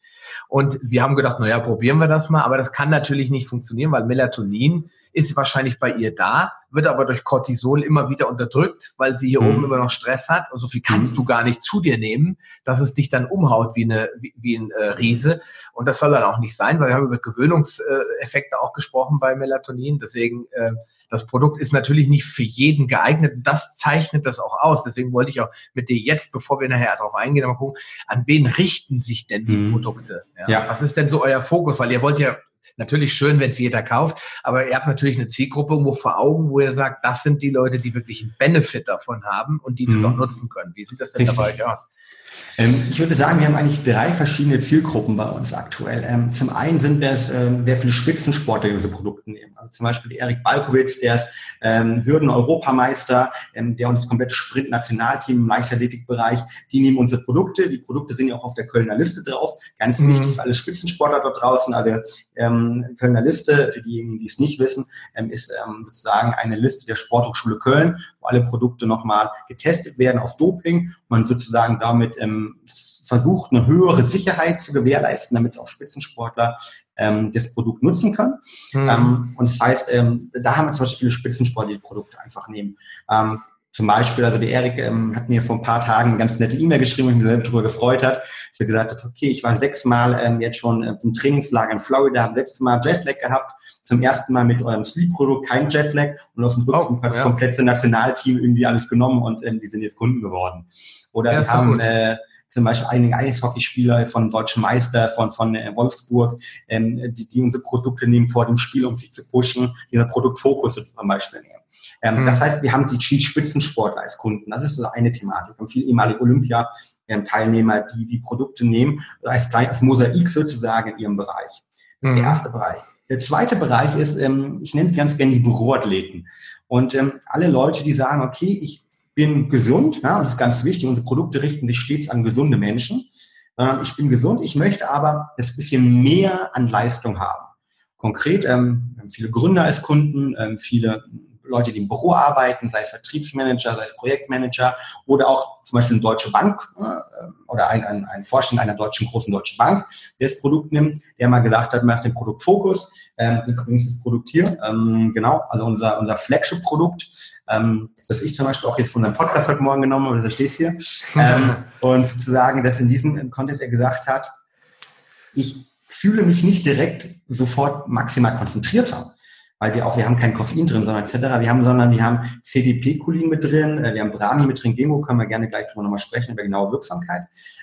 Und wir haben gedacht, naja, probieren wir das mal, aber das kann natürlich nicht funktionieren, weil Melatonin ist wahrscheinlich bei ihr da, wird aber durch Cortisol immer wieder unterdrückt, weil sie hier mhm. oben immer noch Stress hat und so viel kannst mhm. du gar nicht zu dir nehmen, dass es dich dann umhaut wie, eine, wie, wie ein äh, Riese. Und das soll dann auch nicht sein, weil wir haben über Gewöhnungseffekte auch gesprochen bei Melatonin. Deswegen, äh, das Produkt ist natürlich nicht für jeden geeignet. Das zeichnet das auch aus. Deswegen wollte ich auch mit dir jetzt, bevor wir nachher darauf eingehen, mal gucken, an wen richten sich denn die mhm. Produkte? Ja. ja. Was ist denn so euer Fokus? Weil ihr wollt ja natürlich schön, wenn es jeder kauft, aber ihr habt natürlich eine Zielgruppe irgendwo vor Augen, wo ihr sagt, das sind die Leute, die wirklich einen Benefit davon haben und die das mhm. auch nutzen können. Wie sieht das denn Richtig. dabei euch aus? Ähm, ich würde sagen, wir haben eigentlich drei verschiedene Zielgruppen bei uns aktuell. Ähm, zum einen sind das ähm, sehr viele Spitzensportler, die unsere Produkte nehmen. Also zum Beispiel Erik Balkowitz, der ist Hürden-Europameister, der uns komplett Sprint-Nationalteam im Leichtathletikbereich, die nehmen unsere Produkte. Die Produkte sind ja auch auf der Kölner Liste drauf. Ganz mhm. wichtig für alle Spitzensportler dort draußen. Also Kölner Liste, für diejenigen, die es nicht wissen, ist sozusagen eine Liste der Sporthochschule Köln, wo alle Produkte nochmal getestet werden auf Doping. Man sozusagen damit ähm, versucht, eine höhere Sicherheit zu gewährleisten, damit auch Spitzensportler ähm, das Produkt nutzen können. Mhm. Ähm, und das heißt, ähm, da haben wir zum Beispiel viele Spitzensportler, die, die Produkte einfach nehmen. Ähm, zum Beispiel, also der Erik ähm, hat mir vor ein paar Tagen eine ganz nette E-Mail geschrieben, wo ich mich selber darüber gefreut hat, dass er gesagt hat, okay, ich war sechsmal ähm, jetzt schon im Trainingslager in Florida, habe sechsmal Jetlag gehabt, zum ersten Mal mit eurem Sleep-Produkt kein Jetlag und aus dem Rücken oh, hat das ja. komplette Nationalteam irgendwie alles genommen und ähm, die sind jetzt Kunden geworden. Oder ja, wir haben äh, zum Beispiel einige Eishockeyspieler von Deutschen Meister, von, von äh, Wolfsburg, ähm, die, die unsere Produkte nehmen vor dem Spiel, um sich zu pushen, dieser Produktfokus zum Beispiel nehmen. Ähm, mhm. Das heißt, wir haben die Spitzensportler als Kunden. Das ist so eine Thematik. Wir haben viele ehemalige Olympia-Teilnehmer, die die Produkte nehmen, als, als Mosaik sozusagen in ihrem Bereich. Das ist mhm. der erste Bereich. Der zweite Bereich ist, ähm, ich nenne es ganz gerne die Büroathleten. Und ähm, alle Leute, die sagen, okay, ich bin gesund, ja, das ist ganz wichtig, unsere Produkte richten sich stets an gesunde Menschen. Äh, ich bin gesund, ich möchte aber das bisschen mehr an Leistung haben. Konkret, ähm, viele Gründer als Kunden, ähm, viele Leute, die im Büro arbeiten, sei es Vertriebsmanager, sei es Projektmanager oder auch zum Beispiel eine deutsche Bank äh, oder ein, ein, ein Vorstand einer deutschen großen deutschen Bank, der das Produkt nimmt, der mal gesagt hat, macht den Produktfokus. Ähm, das ist übrigens das Produkt hier, ähm, genau, also unser, unser Flagship-Produkt, ähm, das ich zum Beispiel auch jetzt von unserem Podcast heute Morgen genommen habe, das steht hier. Ähm, (laughs) und sozusagen, dass in diesem Kontext er gesagt hat, ich fühle mich nicht direkt sofort maximal konzentrierter weil wir auch, wir haben kein Koffein drin, sondern etc. Wir haben, sondern wir haben CDP-Cholin mit drin, äh, wir haben Brahmi mit drin, Gemo, können wir gerne gleich drüber nochmal sprechen, über genaue Wirksamkeit.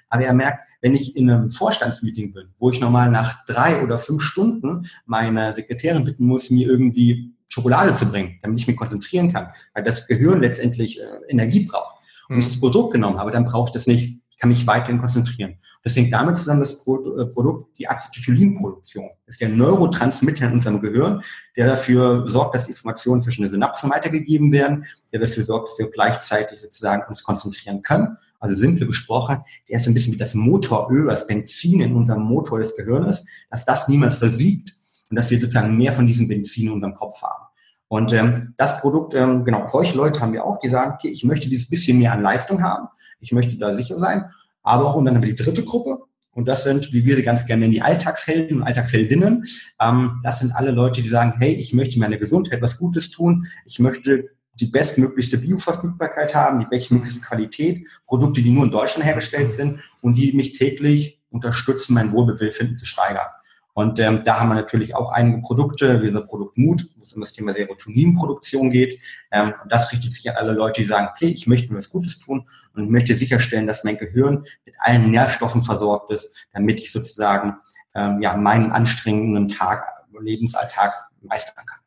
Aber er merkt, wenn ich in einem Vorstandsmeeting bin, wo ich nochmal nach drei oder fünf Stunden meine Sekretärin bitten muss, mir irgendwie Schokolade zu bringen, damit ich mich konzentrieren kann, weil das Gehirn letztendlich äh, Energie braucht und ich hm. das Produkt genommen habe, dann brauche ich das nicht. Ich kann mich weiterhin konzentrieren. Das hängt damit zusammen, das äh, Produkt, die Acetylenproduktion. Das ist der Neurotransmitter in unserem Gehirn, der dafür sorgt, dass Informationen zwischen den Synapsen weitergegeben werden, der dafür sorgt, dass wir gleichzeitig sozusagen uns konzentrieren können. Also simpel gesprochen, der ist ein bisschen wie das Motoröl, das Benzin in unserem Motor des Gehirnes, dass das niemals versiegt und dass wir sozusagen mehr von diesem Benzin in unserem Kopf haben. Und ähm, das Produkt, ähm, genau, solche Leute haben wir auch, die sagen, okay, ich möchte dieses bisschen mehr an Leistung haben, ich möchte da sicher sein aber auch und dann haben wir die dritte Gruppe. Und das sind, wie wir sie ganz gerne nennen, die Alltagshelden und Alltagsheldinnen. Ähm, das sind alle Leute, die sagen, hey, ich möchte meiner Gesundheit was Gutes tun. Ich möchte die bestmöglichste Bioverfügbarkeit haben, die bestmöglichste Qualität, Produkte, die nur in Deutschland hergestellt sind und die mich täglich unterstützen, mein Wohlbefinden zu steigern. Und ähm, da haben wir natürlich auch einige Produkte, wie unser Produkt Mut, wo es um das Thema Serotoninproduktion geht. Ähm, und das richtet sich an alle Leute, die sagen, okay, ich möchte mir was Gutes tun und möchte sicherstellen, dass mein Gehirn mit allen Nährstoffen versorgt ist, damit ich sozusagen ähm, ja, meinen anstrengenden Tag, Lebensalltag meistern kann.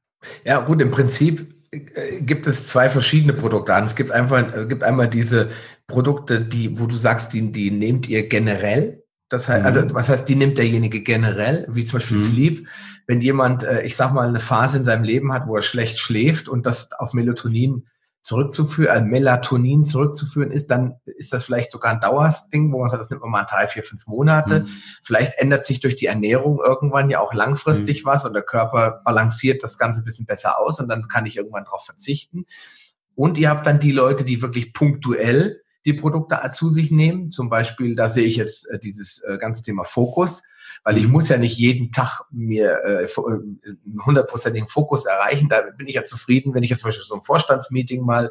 Ja, gut, im Prinzip äh, gibt es zwei verschiedene Produkte an. Es gibt einfach, äh, gibt einmal diese Produkte, die, wo du sagst, die, die nehmt ihr generell das heißt, also mhm. was heißt, die nimmt derjenige generell, wie zum Beispiel mhm. Sleep. Wenn jemand, äh, ich sag mal, eine Phase in seinem Leben hat, wo er schlecht schläft und das auf Melatonin zurückzuführen, äh, Melatonin zurückzuführen ist, dann ist das vielleicht sogar ein Dauerding, wo man sagt, das nimmt man mal drei, vier, fünf Monate. Mhm. Vielleicht ändert sich durch die Ernährung irgendwann ja auch langfristig mhm. was und der Körper balanciert das Ganze ein bisschen besser aus und dann kann ich irgendwann darauf verzichten. Und ihr habt dann die Leute, die wirklich punktuell die Produkte zu sich nehmen. Zum Beispiel, da sehe ich jetzt äh, dieses äh, ganze Thema Fokus, weil ich muss ja nicht jeden Tag mir äh, einen hundertprozentigen Fokus erreichen. Da bin ich ja zufrieden, wenn ich jetzt zum Beispiel so ein Vorstandsmeeting mal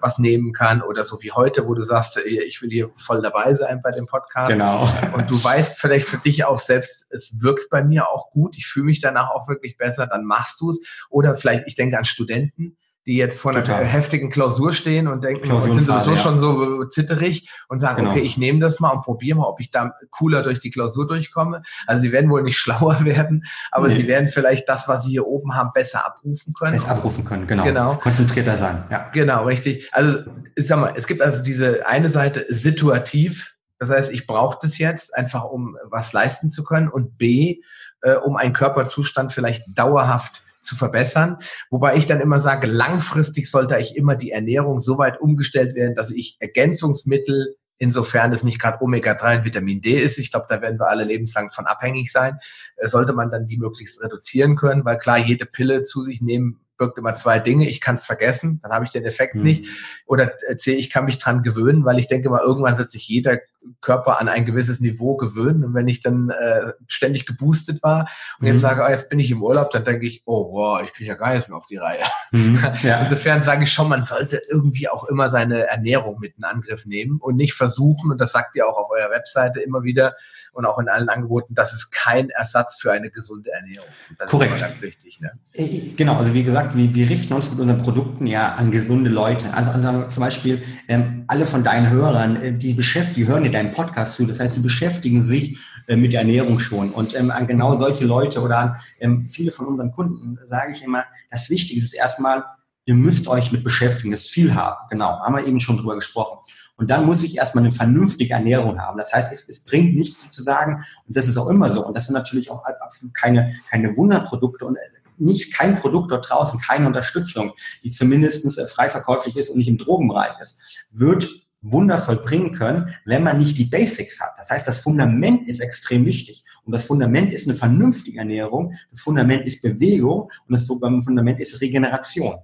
was nehmen kann oder so wie heute, wo du sagst, ich will hier voll dabei sein bei dem Podcast. Genau. Und du weißt vielleicht für dich auch selbst, es wirkt bei mir auch gut, ich fühle mich danach auch wirklich besser, dann machst du es. Oder vielleicht, ich denke an Studenten, die jetzt vor einer Total. heftigen Klausur stehen und denken, oh, sind sowieso ja. schon so zitterig und sagen, genau. okay, ich nehme das mal und probiere mal, ob ich da cooler durch die Klausur durchkomme. Also sie werden wohl nicht (laughs) schlauer werden, aber nee. sie werden vielleicht das, was sie hier oben haben, besser abrufen können. Besser abrufen können, genau. genau. Konzentrierter sein, ja. Genau, richtig. Also ich sag mal, es gibt also diese eine Seite situativ, das heißt, ich brauche das jetzt einfach, um was leisten zu können und B, äh, um einen Körperzustand vielleicht dauerhaft zu verbessern. Wobei ich dann immer sage, langfristig sollte ich immer die Ernährung so weit umgestellt werden, dass ich Ergänzungsmittel, insofern es nicht gerade Omega-3 und Vitamin D ist, ich glaube, da werden wir alle lebenslang von abhängig sein, äh, sollte man dann die möglichst reduzieren können, weil klar, jede Pille zu sich nehmen birgt immer zwei Dinge. Ich kann es vergessen, dann habe ich den Effekt mhm. nicht. Oder C, ich kann mich dran gewöhnen, weil ich denke mal, irgendwann wird sich jeder Körper an ein gewisses Niveau gewöhnen. Und wenn ich dann äh, ständig geboostet war und mhm. jetzt sage, oh, jetzt bin ich im Urlaub, dann denke ich, oh, wow, ich kriege ja gar nichts mehr auf die Reihe. Mhm. (laughs) Ja. Insofern sage ich schon, man sollte irgendwie auch immer seine Ernährung mit in Angriff nehmen und nicht versuchen, und das sagt ihr auch auf eurer Webseite immer wieder und auch in allen Angeboten, das ist kein Ersatz für eine gesunde Ernährung. Das Korrekt. ist ganz wichtig. Ne? Äh, genau, also wie gesagt, wir, wir richten uns mit unseren Produkten ja an gesunde Leute. Also, also zum Beispiel ähm, alle von deinen Hörern, äh, die beschäftigen, die hören dir deinen Podcast zu. Das heißt, die beschäftigen sich äh, mit der Ernährung schon. Und ähm, an genau solche Leute oder an ähm, viele von unseren Kunden sage ich immer, das Wichtige ist erstmal, ihr müsst euch mit beschäftigen, das Ziel haben. Genau, haben wir eben schon drüber gesprochen. Und dann muss ich erstmal eine vernünftige Ernährung haben. Das heißt, es, es bringt nichts zu sagen, und das ist auch immer so. Und das sind natürlich auch absolut keine, keine Wunderprodukte und äh, nicht kein Produkt dort draußen, keine Unterstützung, die zumindest äh, frei verkäuflich ist und nicht im Drogenbereich ist, wird Wunder vollbringen können, wenn man nicht die Basics hat. Das heißt, das Fundament ist extrem wichtig. Und das Fundament ist eine vernünftige Ernährung, das Fundament ist Bewegung und das Fundament ist Regeneration.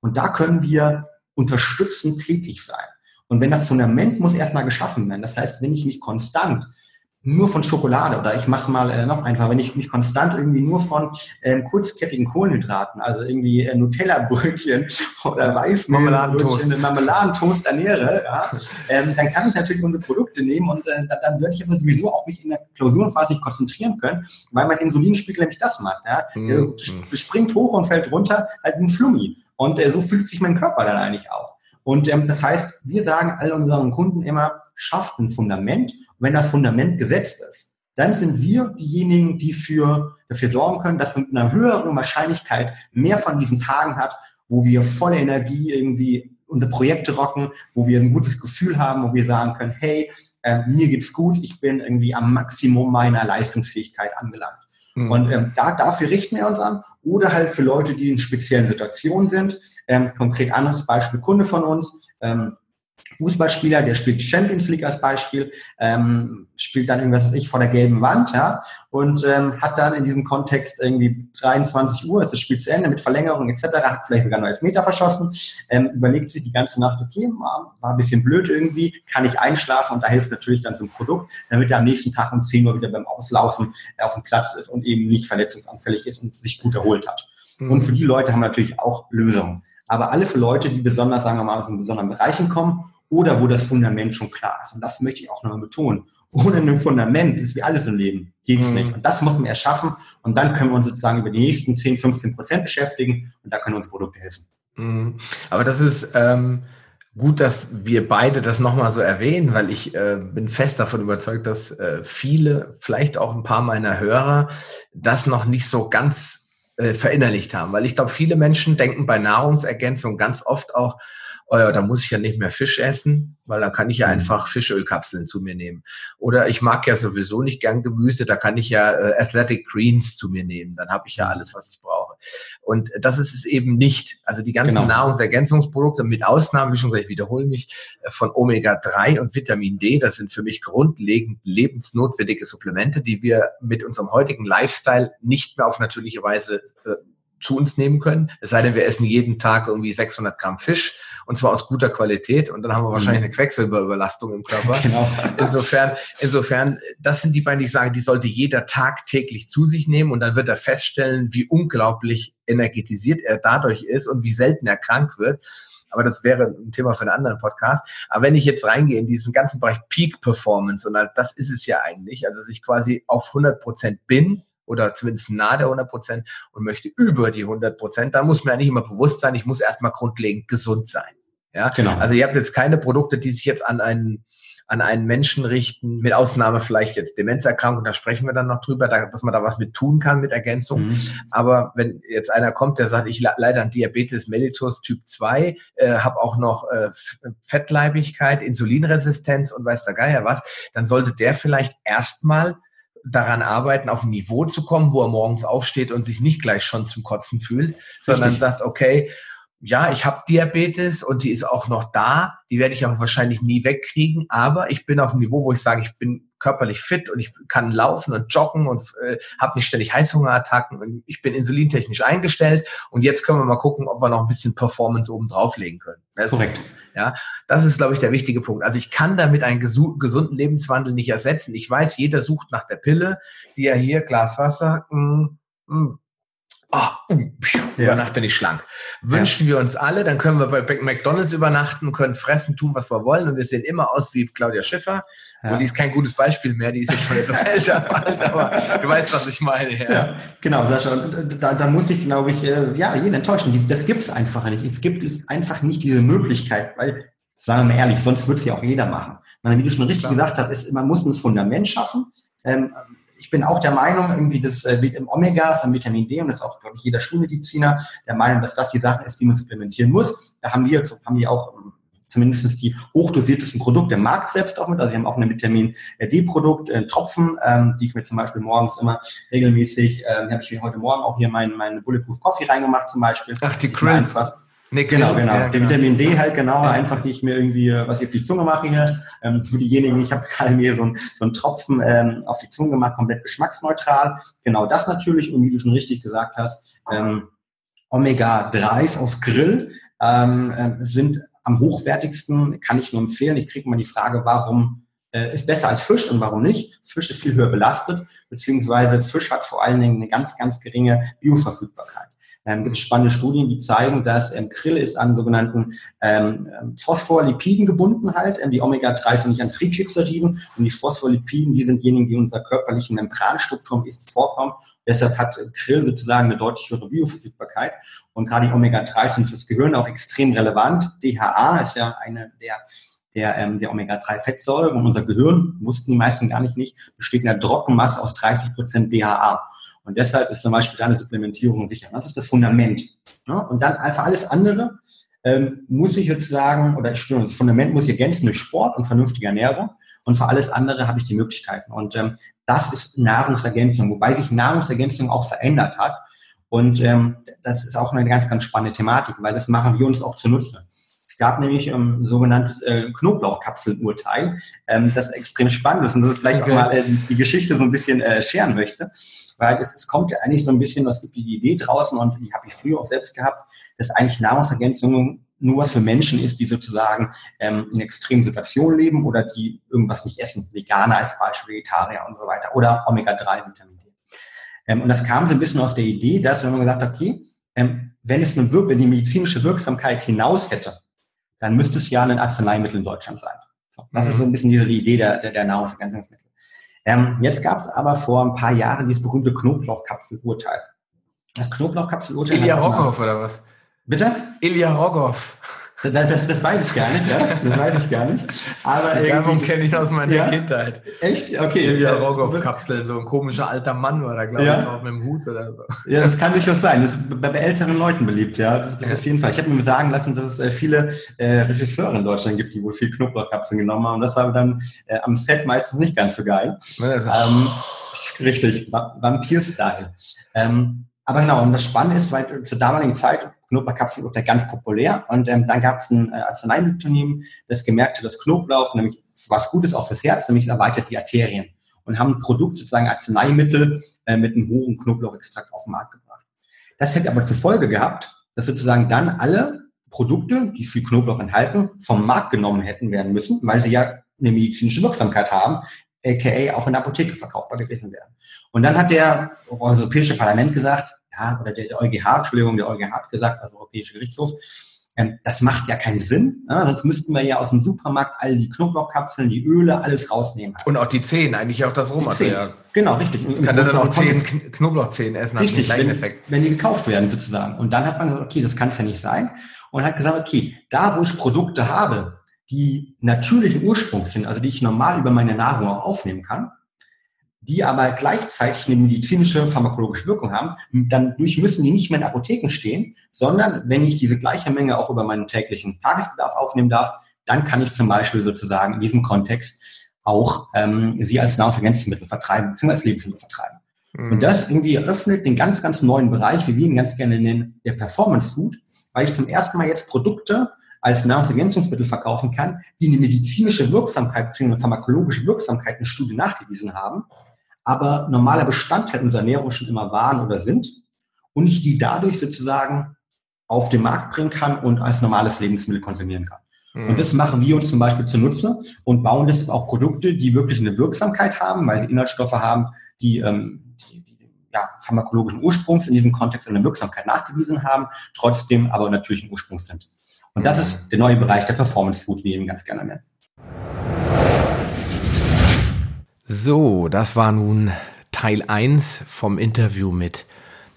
Und da können wir unterstützend tätig sein. Und wenn das Fundament muss erstmal geschaffen werden, das heißt, wenn ich mich konstant nur von Schokolade oder ich mache es mal äh, noch einfach, wenn ich mich konstant irgendwie nur von äh, kurzkettigen Kohlenhydraten, also irgendwie äh, Nutella-Brötchen (laughs) oder Weißmarmeladentoast Marmeladentoast ernähre, ja, (laughs) ähm, dann kann ich natürlich unsere Produkte nehmen und äh, dann würde ich aber sowieso auch mich in der Klausurenphase nicht konzentrieren können, weil mein Insulinspiegel nämlich das macht. Ja. Mhm. Der springt hoch und fällt runter, halt wie ein Flummi. Und äh, so fühlt sich mein Körper dann eigentlich auch. Und ähm, das heißt, wir sagen all unseren Kunden immer, schafft ein Fundament. Und wenn das Fundament gesetzt ist, dann sind wir diejenigen, die für, dafür sorgen können, dass man mit einer höheren Wahrscheinlichkeit mehr von diesen Tagen hat, wo wir volle Energie irgendwie unsere Projekte rocken, wo wir ein gutes Gefühl haben, wo wir sagen können, hey, äh, mir geht's gut, ich bin irgendwie am Maximum meiner Leistungsfähigkeit angelangt. Mhm. Und ähm, da, dafür richten wir uns an. Oder halt für Leute, die in speziellen Situationen sind. Ähm, konkret anderes Beispiel, Kunde von uns, ähm, Fußballspieler, der spielt Champions League als Beispiel, ähm, spielt dann irgendwas, was ich, vor der gelben Wand, ja, und ähm, hat dann in diesem Kontext irgendwie 23 Uhr, ist das Spiel zu Ende mit Verlängerung etc., hat vielleicht sogar noch Elfmeter verschossen, ähm, überlegt sich die ganze Nacht, okay, war, war ein bisschen blöd irgendwie, kann ich einschlafen und da hilft natürlich dann so ein Produkt, damit er am nächsten Tag um 10 Uhr wieder beim Auslaufen auf dem Platz ist und eben nicht verletzungsanfällig ist und sich gut erholt hat. Mhm. Und für die Leute haben wir natürlich auch Lösungen aber alle für Leute, die besonders, sagen wir mal, aus besonderen Bereichen kommen oder wo das Fundament schon klar ist. Und das möchte ich auch nochmal betonen. Ohne ein Fundament ist wie alles im Leben. Geht's mhm. nicht. Und das muss man erschaffen. Und dann können wir uns sozusagen über die nächsten 10, 15 Prozent beschäftigen. Und da können unsere Produkte helfen. Mhm. Aber das ist ähm, gut, dass wir beide das nochmal so erwähnen, weil ich äh, bin fest davon überzeugt, dass äh, viele, vielleicht auch ein paar meiner Hörer, das noch nicht so ganz äh, verinnerlicht haben. Weil ich glaube, viele Menschen denken bei Nahrungsergänzung ganz oft auch, oh ja, da muss ich ja nicht mehr Fisch essen, weil da kann ich ja mhm. einfach Fischölkapseln zu mir nehmen. Oder ich mag ja sowieso nicht gern Gemüse, da kann ich ja äh, Athletic Greens zu mir nehmen. Dann habe ich ja alles, was ich brauche. Und das ist es eben nicht. Also die ganzen genau. Nahrungsergänzungsprodukte, mit Ausnahmen, wie schon gesagt, ich wiederhole mich, äh, von Omega-3 und Vitamin D, das sind für mich grundlegend lebensnotwendige Supplemente, die wir mit unserem heutigen Lifestyle nicht mehr auf natürliche Weise äh, zu uns nehmen können. Es sei denn, wir essen jeden Tag irgendwie 600 Gramm Fisch und zwar aus guter Qualität und dann haben wir wahrscheinlich mhm. eine Quecksilberüberlastung im Körper. (laughs) Genau. Insofern, insofern, das sind die beiden, die ich sage, die sollte jeder tagtäglich zu sich nehmen und dann wird er feststellen, wie unglaublich energetisiert er dadurch ist und wie selten er krank wird. Aber das wäre ein Thema für einen anderen Podcast. Aber wenn ich jetzt reingehe in diesen ganzen Bereich Peak Performance und das ist es ja eigentlich, also dass ich quasi auf 100 Prozent bin, oder zumindest nahe der 100 Prozent und möchte über die 100 Prozent, dann muss mir ja nicht immer bewusst sein, ich muss erstmal grundlegend gesund sein. Ja, genau. Also ihr habt jetzt keine Produkte, die sich jetzt an einen an einen Menschen richten, mit Ausnahme vielleicht jetzt Demenzerkrankung, da sprechen wir dann noch drüber, dass man da was mit tun kann mit Ergänzung. Mhm. Aber wenn jetzt einer kommt, der sagt, ich leide an Diabetes mellitus Typ 2, äh, habe auch noch äh, Fettleibigkeit, Insulinresistenz und weiß der Geier was, dann sollte der vielleicht erstmal daran arbeiten, auf ein Niveau zu kommen, wo er morgens aufsteht und sich nicht gleich schon zum Kotzen fühlt, sondern Richtig. sagt, okay, ja, ich habe Diabetes und die ist auch noch da. Die werde ich auch wahrscheinlich nie wegkriegen. Aber ich bin auf einem Niveau, wo ich sage, ich bin körperlich fit und ich kann laufen und joggen und äh, habe nicht ständig Heißhungerattacken und ich bin insulintechnisch eingestellt. Und jetzt können wir mal gucken, ob wir noch ein bisschen Performance oben drauflegen können. Das Korrekt. ja, das ist, glaube ich, der wichtige Punkt. Also ich kann damit einen gesunden Lebenswandel nicht ersetzen. Ich weiß, jeder sucht nach der Pille, die ja hier Glas Wasser, mh, mm, mh, oh, ja. über Nacht bin ich schlank. Wünschen ja. wir uns alle, dann können wir bei McDonalds übernachten, können fressen, tun, was wir wollen und wir sehen immer aus wie Claudia Schiffer. Ja. Und die ist kein gutes Beispiel mehr, die ist jetzt schon etwas (laughs) älter, aber du weißt, was ich meine. Ja, ja genau, Sascha. Und da, da muss ich, glaube ich, äh, ja, jeden enttäuschen. Das gibt es einfach nicht. Es gibt einfach nicht diese Möglichkeit, weil, sagen wir mal ehrlich, sonst würde es ja auch jeder machen. Wie du schon richtig Klar. gesagt hast, ist, man muss ein Fundament schaffen. Ähm, ich bin auch der Meinung, irgendwie das äh, im Omega ist ein Vitamin D und das ist auch, glaube ich, jeder Schulmediziner der Meinung, dass das die Sache ist, die man supplementieren muss. Da haben wir, haben wir auch ähm, zumindest die hochdosiertesten Produkte im Markt selbst auch mit. Also wir haben auch ein Vitamin D-Produkt, äh, Tropfen, ähm, die ich mir zum Beispiel morgens immer regelmäßig, äh, habe ich mir heute Morgen auch hier meinen mein Bulletproof Coffee reingemacht zum Beispiel. Ach, die. Einfach Nee, genau, genau. Der genau. Vitamin D halt genau, ja. einfach nicht mehr irgendwie, äh, was ich auf die Zunge mache hier. Ähm, für diejenigen, ich habe gerade mir so, ein, so einen Tropfen ähm, auf die Zunge gemacht, komplett geschmacksneutral. Genau das natürlich und wie du schon richtig gesagt hast, ähm, Omega-3s aus Grill ähm, äh, sind am hochwertigsten, kann ich nur empfehlen. Ich kriege mal die Frage, warum äh, ist besser als Fisch und warum nicht? Fisch ist viel höher belastet, beziehungsweise Fisch hat vor allen Dingen eine ganz, ganz geringe Bioverfügbarkeit ähm, gibt es spannende Studien, die zeigen, dass ähm, Krill ist an sogenannten ähm, ähm, Phospholipiden gebunden halt. Ähm, die Omega-3 sind nicht an Triglyceriden und die Phospholipiden, die sind diejenigen, die unserer körperlichen Membranstruktur ist vorkommen. Deshalb hat Krill sozusagen eine deutlich höhere Bioverfügbarkeit. Und gerade die Omega-3 sind fürs Gehirn auch extrem relevant. DHA ist ja eine der der, ähm, der Omega-3-Fettsäuren und unser Gehirn, wussten die meisten gar nicht, nicht besteht in der Trockenmasse aus 30 Prozent DHA. Und deshalb ist zum Beispiel deine Supplementierung sicher. Das ist das Fundament. Ja? Und dann einfach alles andere ähm, muss ich jetzt sagen, oder ich stimme, das Fundament muss ich ergänzen durch Sport und vernünftige Ernährung. Und für alles andere habe ich die Möglichkeiten. Und ähm, das ist Nahrungsergänzung, wobei sich Nahrungsergänzung auch verändert hat. Und ähm, das ist auch eine ganz, ganz spannende Thematik, weil das machen wir uns auch zu nutzen. Es gab nämlich ähm, sogenanntes äh, Knoblauchkapselurteil, ähm, das extrem spannend ist und das ist vielleicht okay. auch mal äh, die Geschichte so ein bisschen äh, scheren möchte, weil es, es kommt ja eigentlich so ein bisschen, es gibt die Idee draußen und die habe ich früher auch selbst gehabt, dass eigentlich Nahrungsergänzungen nur für Menschen ist, die sozusagen ähm, in extremen Situationen leben oder die irgendwas nicht essen, Veganer als Beispiel, Vegetarier und so weiter oder Omega-3-Vitamin D. Ähm, und das kam so ein bisschen aus der Idee, dass wenn man gesagt hat, okay, ähm, wenn es eine, wenn die medizinische Wirksamkeit hinaus hätte, dann müsste es ja ein Arzneimittel in Deutschland sein. So, das mhm. ist so ein bisschen diese Idee der, der, der Nahrungsergänzungsmittel. Ähm, jetzt gab es aber vor ein paar Jahren dieses berühmte Knoblauchkapselurteil. Das Knoblauchkapselurteil. Ilya Rogov oder was? Bitte? Ilya Rogov. Das, das, das, weiß ich gar nicht, ja. Das weiß ich gar nicht. Aber Die Werbung kenne ich aus meiner ja? Kindheit. Echt? Okay. Ilya Rogov-Kapsel, so ein komischer alter Mann war da, glaube ja? ich, auch mit dem Hut oder so. Ja, das kann durchaus sein. Das ist bei, älteren Leuten beliebt, ja. Das, das ja. auf jeden Fall. Ich habe mir sagen lassen, dass es äh, viele äh, Regisseure in Deutschland gibt, die wohl viel Knoblauchkapseln genommen haben. Das war dann äh, am Set meistens nicht ganz so geil. Ähm, richtig, Vampir-Style. Ähm, aber genau, und das Spannende ist, weil zur damaligen Zeit Knoblauchkapseln wurde ganz populär und ähm, dann gab es ein äh, Arzneimittelunternehmen, das gemerkt hat, dass Knoblauch nämlich was Gutes auch fürs Herz, nämlich es erweitert die Arterien und haben ein Produkt, sozusagen Arzneimittel äh, mit einem hohen Knoblauchextrakt auf den Markt gebracht. Das hätte aber zur Folge gehabt, dass sozusagen dann alle Produkte, die viel Knoblauch enthalten, vom Markt genommen hätten werden müssen, weil sie ja eine medizinische Wirksamkeit haben, aka auch in der Apotheke verkaufbar gewesen wären. Und dann hat der Europäische Parlament gesagt, ja, oder der, der EuGH, Entschuldigung, der EuGH hat gesagt, also Europäische Gerichtshof, ähm, das macht ja keinen Sinn, ne? sonst müssten wir ja aus dem Supermarkt all die Knoblauchkapseln, die Öle, alles rausnehmen. Und auch die Zehen, eigentlich auch das Rohmaterial. Genau, richtig. Und kann dann auch zehn Knoblauchzehen essen, richtig, hat den wenn, Effekt. wenn die gekauft werden sozusagen. Und dann hat man gesagt, okay, das kann es ja nicht sein. Und hat gesagt, okay, da wo ich Produkte habe, die natürlichen Ursprungs sind, also die ich normal über meine Nahrung auch aufnehmen kann, die aber gleichzeitig eine medizinische, pharmakologische Wirkung haben, dann durch müssen die nicht mehr in Apotheken stehen, sondern wenn ich diese gleiche Menge auch über meinen täglichen Tagesbedarf aufnehmen darf, dann kann ich zum Beispiel sozusagen in diesem Kontext auch ähm, sie als Nahrungsergänzungsmittel vertreiben, beziehungsweise als Lebensmittel vertreiben. Mhm. Und das irgendwie eröffnet den ganz, ganz neuen Bereich, wie wir ihn ganz gerne nennen, der Performance Food, weil ich zum ersten Mal jetzt Produkte als Nahrungsergänzungsmittel verkaufen kann, die eine medizinische Wirksamkeit bzw. eine pharmakologische Wirksamkeit in Studien nachgewiesen haben, aber normaler Bestandteil unserer Ernährung schon immer waren oder sind und ich die dadurch sozusagen auf den Markt bringen kann und als normales Lebensmittel konsumieren kann. Mhm. Und das machen wir uns zum Beispiel zunutze und bauen deshalb auch Produkte, die wirklich eine Wirksamkeit haben, weil sie Inhaltsstoffe haben, die, ähm, die, die ja, pharmakologischen Ursprungs in diesem Kontext eine Wirksamkeit nachgewiesen haben, trotzdem aber natürlichen Ursprungs sind. Und das ist der neue Bereich der Performance Food, wie wir ihn ganz gerne nennen. So, das war nun Teil 1 vom Interview mit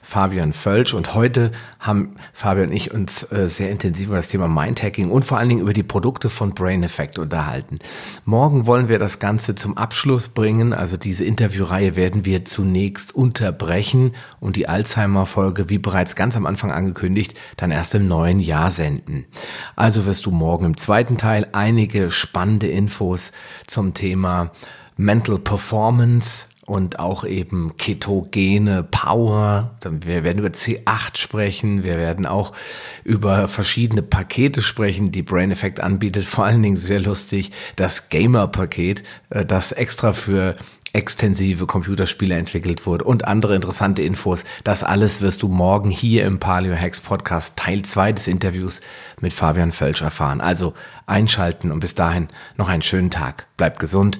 Fabian Völsch und heute haben Fabian und ich uns äh, sehr intensiv über das Thema Mindhacking und vor allen Dingen über die Produkte von Brain Effect unterhalten. Morgen wollen wir das Ganze zum Abschluss bringen, also diese Interviewreihe werden wir zunächst unterbrechen und die Alzheimer-Folge, wie bereits ganz am Anfang angekündigt, dann erst im neuen Jahr senden. Also wirst du morgen im zweiten Teil einige spannende Infos zum Thema Mental Performance, und auch eben ketogene Power. Wir werden über C8 sprechen. Wir werden auch über verschiedene Pakete sprechen, die Brain Effect anbietet. Vor allen Dingen sehr lustig das Gamer-Paket, äh, das extra für extensive Computerspiele entwickelt wurde und andere interessante Infos. Das alles wirst du morgen hier im Paleo Hacks Podcast Teil 2 des Interviews mit Fabian Völsch erfahren. Also einschalten und bis dahin noch einen schönen Tag. Bleib gesund,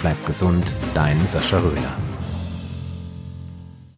Bleib gesund, dein Sascha Röhler.